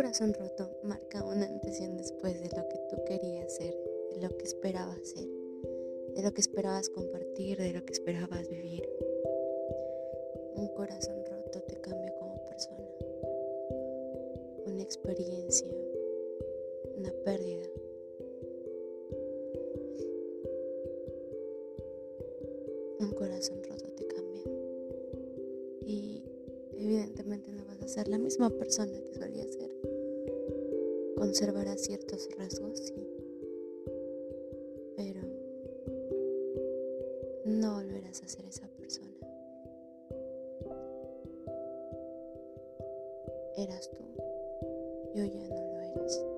Un corazón roto marca un antes y un después de lo que tú querías ser, de lo que esperabas ser, de lo que esperabas compartir, de lo que esperabas vivir. Un corazón roto te cambia como persona. Una experiencia, una pérdida. Un corazón roto te cambia. Y evidentemente no vas a ser la misma persona que solía ser. Conservarás ciertos rasgos, sí. Pero no volverás a ser esa persona. Eras tú, yo ya no lo eres.